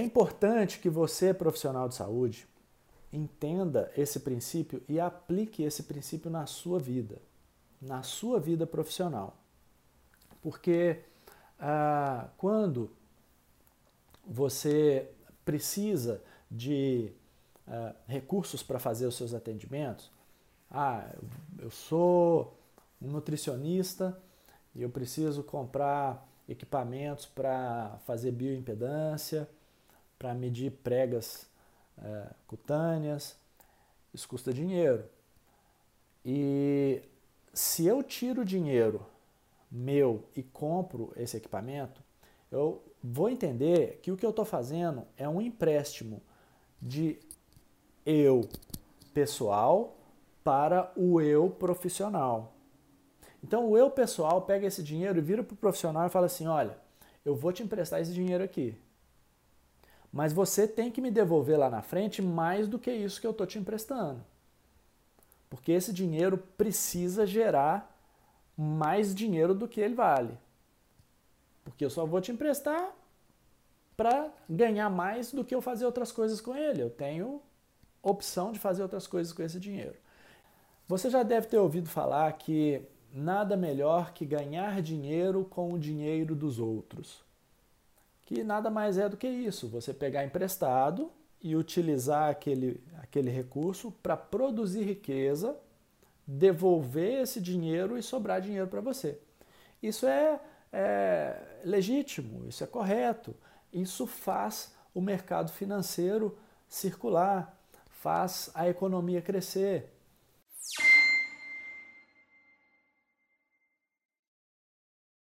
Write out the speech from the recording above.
É importante que você, profissional de saúde, entenda esse princípio e aplique esse princípio na sua vida, na sua vida profissional. Porque ah, quando você precisa de ah, recursos para fazer os seus atendimentos, ah, eu sou um nutricionista e eu preciso comprar equipamentos para fazer bioimpedância, para medir pregas é, cutâneas, isso custa dinheiro. E se eu tiro dinheiro meu e compro esse equipamento, eu vou entender que o que eu estou fazendo é um empréstimo de eu pessoal para o eu profissional. Então o eu pessoal pega esse dinheiro e vira para o profissional e fala assim: olha, eu vou te emprestar esse dinheiro aqui. Mas você tem que me devolver lá na frente mais do que isso que eu estou te emprestando. Porque esse dinheiro precisa gerar mais dinheiro do que ele vale. Porque eu só vou te emprestar para ganhar mais do que eu fazer outras coisas com ele. Eu tenho opção de fazer outras coisas com esse dinheiro. Você já deve ter ouvido falar que nada melhor que ganhar dinheiro com o dinheiro dos outros que nada mais é do que isso, você pegar emprestado e utilizar aquele, aquele recurso para produzir riqueza, devolver esse dinheiro e sobrar dinheiro para você. Isso é, é legítimo, isso é correto, isso faz o mercado financeiro circular, faz a economia crescer.